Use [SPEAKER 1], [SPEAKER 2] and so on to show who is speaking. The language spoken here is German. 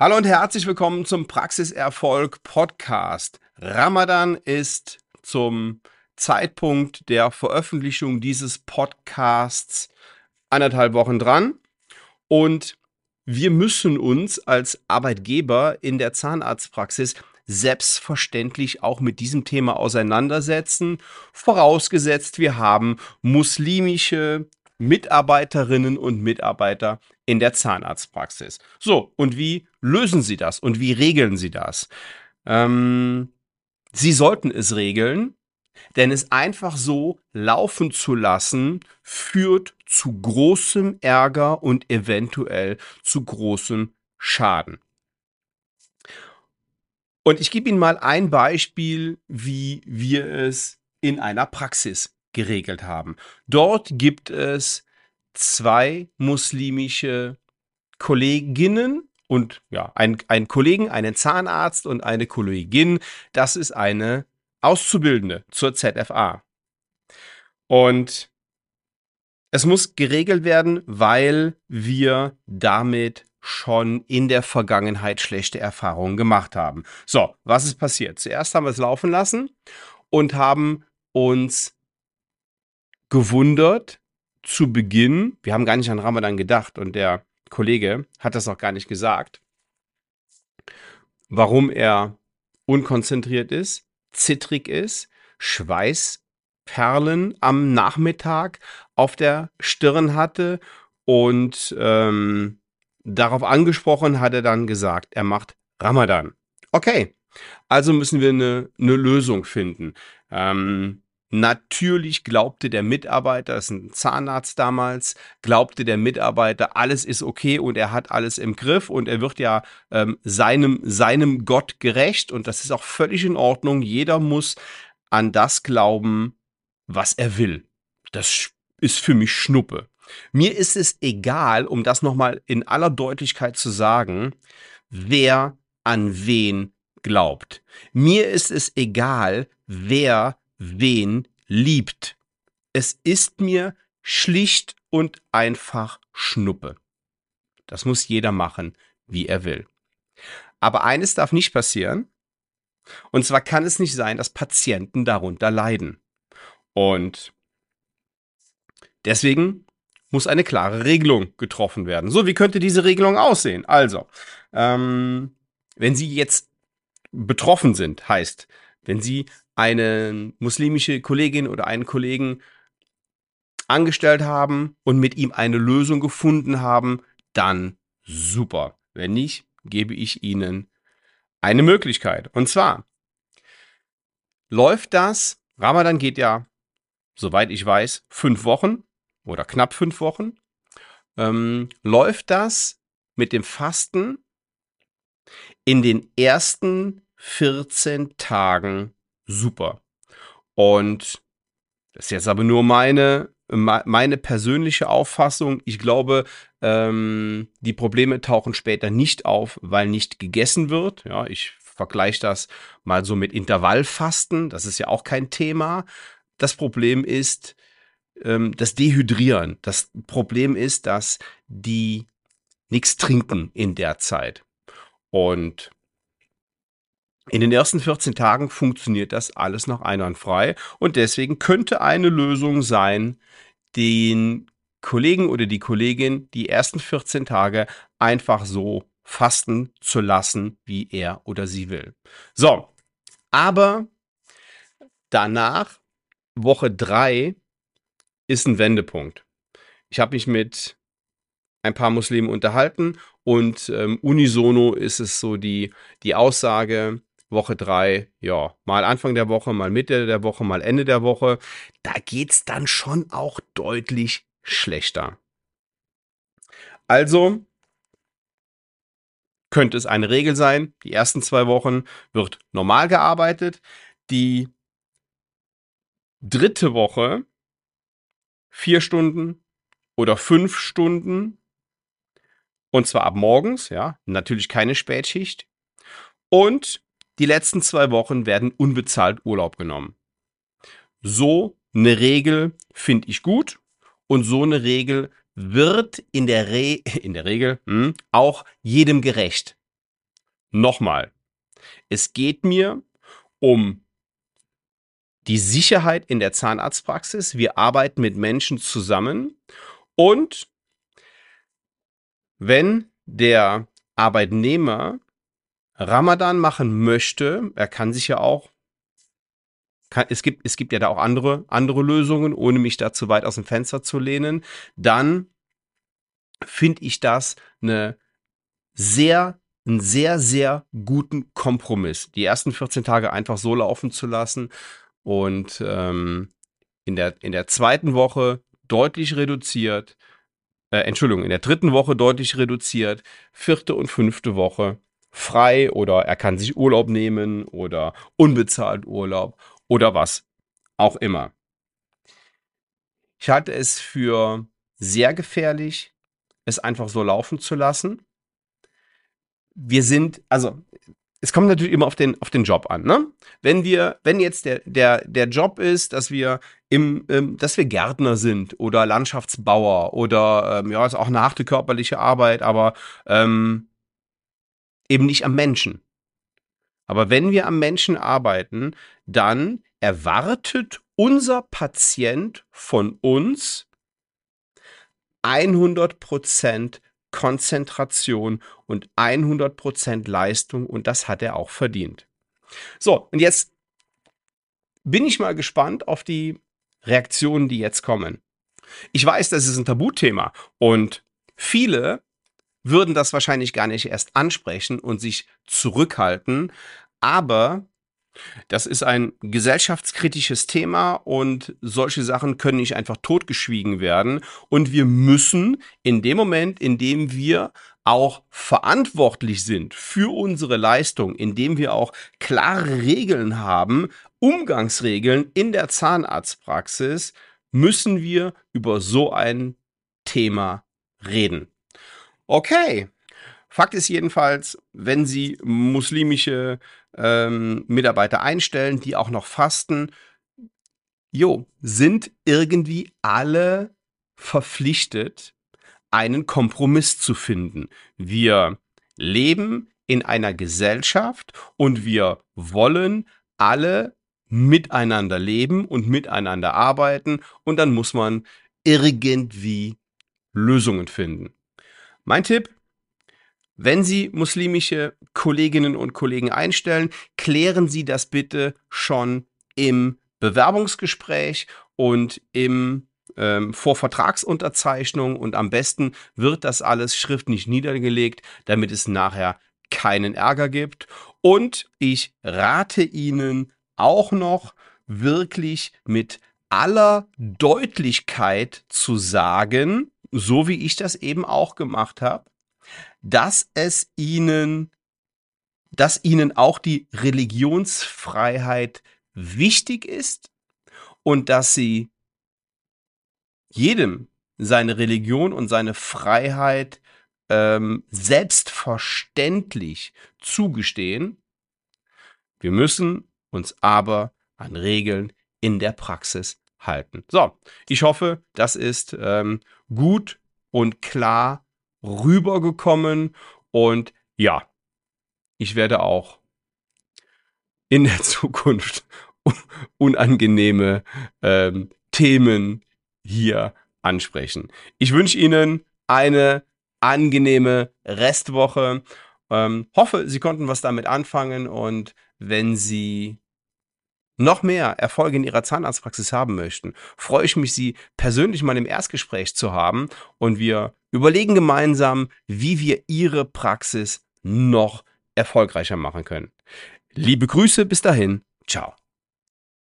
[SPEAKER 1] Hallo und herzlich willkommen zum Praxiserfolg Podcast. Ramadan ist zum Zeitpunkt der Veröffentlichung dieses Podcasts anderthalb Wochen dran und wir müssen uns als Arbeitgeber in der Zahnarztpraxis selbstverständlich auch mit diesem Thema auseinandersetzen, vorausgesetzt wir haben muslimische Mitarbeiterinnen und Mitarbeiter in der Zahnarztpraxis. So, und wie lösen Sie das und wie regeln Sie das? Ähm, Sie sollten es regeln, denn es einfach so laufen zu lassen, führt zu großem Ärger und eventuell zu großem Schaden. Und ich gebe Ihnen mal ein Beispiel, wie wir es in einer Praxis geregelt haben. Dort gibt es zwei muslimische Kolleginnen und ja, ein, ein Kollegen, einen Zahnarzt und eine Kollegin. Das ist eine Auszubildende zur ZFA. Und es muss geregelt werden, weil wir damit schon in der Vergangenheit schlechte Erfahrungen gemacht haben. So, was ist passiert? Zuerst haben wir es laufen lassen und haben uns gewundert zu Beginn, wir haben gar nicht an Ramadan gedacht und der Kollege hat das auch gar nicht gesagt, warum er unkonzentriert ist, zittrig ist, Schweißperlen am Nachmittag auf der Stirn hatte und ähm, darauf angesprochen hat er dann gesagt, er macht Ramadan. Okay, also müssen wir eine, eine Lösung finden. Ähm, Natürlich glaubte der Mitarbeiter, das ist ein Zahnarzt damals, glaubte der Mitarbeiter, alles ist okay und er hat alles im Griff und er wird ja ähm, seinem, seinem Gott gerecht und das ist auch völlig in Ordnung. Jeder muss an das glauben, was er will. Das ist für mich Schnuppe. Mir ist es egal, um das nochmal in aller Deutlichkeit zu sagen, wer an wen glaubt. Mir ist es egal, wer wen liebt. Es ist mir schlicht und einfach Schnuppe. Das muss jeder machen, wie er will. Aber eines darf nicht passieren. Und zwar kann es nicht sein, dass Patienten darunter leiden. Und deswegen muss eine klare Regelung getroffen werden. So, wie könnte diese Regelung aussehen? Also, ähm, wenn Sie jetzt betroffen sind, heißt, wenn Sie eine muslimische Kollegin oder einen Kollegen angestellt haben und mit ihm eine Lösung gefunden haben, dann super. Wenn nicht, gebe ich Ihnen eine Möglichkeit. Und zwar läuft das, Ramadan geht ja, soweit ich weiß, fünf Wochen oder knapp fünf Wochen, ähm, läuft das mit dem Fasten in den ersten 14 Tagen super. Und das ist jetzt aber nur meine, meine persönliche Auffassung. Ich glaube, ähm, die Probleme tauchen später nicht auf, weil nicht gegessen wird. Ja, ich vergleiche das mal so mit Intervallfasten. Das ist ja auch kein Thema. Das Problem ist ähm, das Dehydrieren. Das Problem ist, dass die nichts trinken in der Zeit. Und in den ersten 14 Tagen funktioniert das alles noch einwandfrei und deswegen könnte eine Lösung sein, den Kollegen oder die Kollegin die ersten 14 Tage einfach so fasten zu lassen, wie er oder sie will. So, aber danach, Woche 3, ist ein Wendepunkt. Ich habe mich mit ein paar Muslimen unterhalten und ähm, unisono ist es so die, die Aussage, Woche drei, ja, mal Anfang der Woche, mal Mitte der Woche, mal Ende der Woche. Da geht's dann schon auch deutlich schlechter. Also könnte es eine Regel sein, die ersten zwei Wochen wird normal gearbeitet, die dritte Woche vier Stunden oder fünf Stunden und zwar ab morgens, ja, natürlich keine Spätschicht und die letzten zwei Wochen werden unbezahlt Urlaub genommen. So eine Regel finde ich gut und so eine Regel wird in der, Re in der Regel hm, auch jedem gerecht. Nochmal. Es geht mir um die Sicherheit in der Zahnarztpraxis. Wir arbeiten mit Menschen zusammen und wenn der Arbeitnehmer Ramadan machen möchte, er kann sich ja auch, kann, es, gibt, es gibt ja da auch andere, andere Lösungen, ohne mich da zu weit aus dem Fenster zu lehnen, dann finde ich das eine sehr einen sehr, sehr guten Kompromiss. Die ersten 14 Tage einfach so laufen zu lassen und ähm, in, der, in der zweiten Woche deutlich reduziert, äh, Entschuldigung, in der dritten Woche deutlich reduziert, vierte und fünfte Woche frei oder er kann sich Urlaub nehmen oder unbezahlt Urlaub oder was auch immer. Ich halte es für sehr gefährlich, es einfach so laufen zu lassen wir sind, also es kommt natürlich immer auf den, auf den Job an, ne? Wenn wir, wenn jetzt der, der, der Job ist, dass wir im, ähm, dass wir Gärtner sind oder Landschaftsbauer oder ähm, ja, ist auch eine harte körperliche Arbeit, aber ähm, eben nicht am Menschen. Aber wenn wir am Menschen arbeiten, dann erwartet unser Patient von uns 100 Prozent Konzentration und 100% Leistung und das hat er auch verdient. So, und jetzt bin ich mal gespannt auf die Reaktionen, die jetzt kommen. Ich weiß, das ist ein Tabuthema und viele würden das wahrscheinlich gar nicht erst ansprechen und sich zurückhalten, aber das ist ein gesellschaftskritisches Thema und solche Sachen können nicht einfach totgeschwiegen werden. Und wir müssen in dem Moment, in dem wir auch verantwortlich sind für unsere Leistung, indem wir auch klare Regeln haben, Umgangsregeln in der Zahnarztpraxis, müssen wir über so ein Thema reden. Okay, Fakt ist jedenfalls, wenn Sie muslimische ähm, Mitarbeiter einstellen, die auch noch fasten, jo, sind irgendwie alle verpflichtet, einen Kompromiss zu finden. Wir leben in einer Gesellschaft und wir wollen alle miteinander leben und miteinander arbeiten und dann muss man irgendwie Lösungen finden. Mein Tipp, wenn Sie muslimische Kolleginnen und Kollegen einstellen, klären Sie das bitte schon im Bewerbungsgespräch und im ähm, vor Vertragsunterzeichnung und am besten wird das alles schriftlich niedergelegt, damit es nachher keinen Ärger gibt. Und ich rate Ihnen auch noch wirklich mit aller Deutlichkeit zu sagen, so wie ich das eben auch gemacht habe, dass es ihnen, dass ihnen auch die Religionsfreiheit wichtig ist und dass sie jedem seine Religion und seine Freiheit ähm, selbstverständlich zugestehen. Wir müssen uns aber an Regeln in der Praxis halten. So, ich hoffe, das ist ähm, gut und klar rübergekommen und ja, ich werde auch in der Zukunft unangenehme ähm, Themen hier ansprechen. Ich wünsche Ihnen eine angenehme Restwoche. Ähm, hoffe, Sie konnten was damit anfangen und wenn Sie noch mehr Erfolge in Ihrer Zahnarztpraxis haben möchten, freue ich mich, Sie persönlich mal im Erstgespräch zu haben und wir überlegen gemeinsam, wie wir Ihre Praxis noch erfolgreicher machen können. Liebe Grüße, bis dahin, ciao.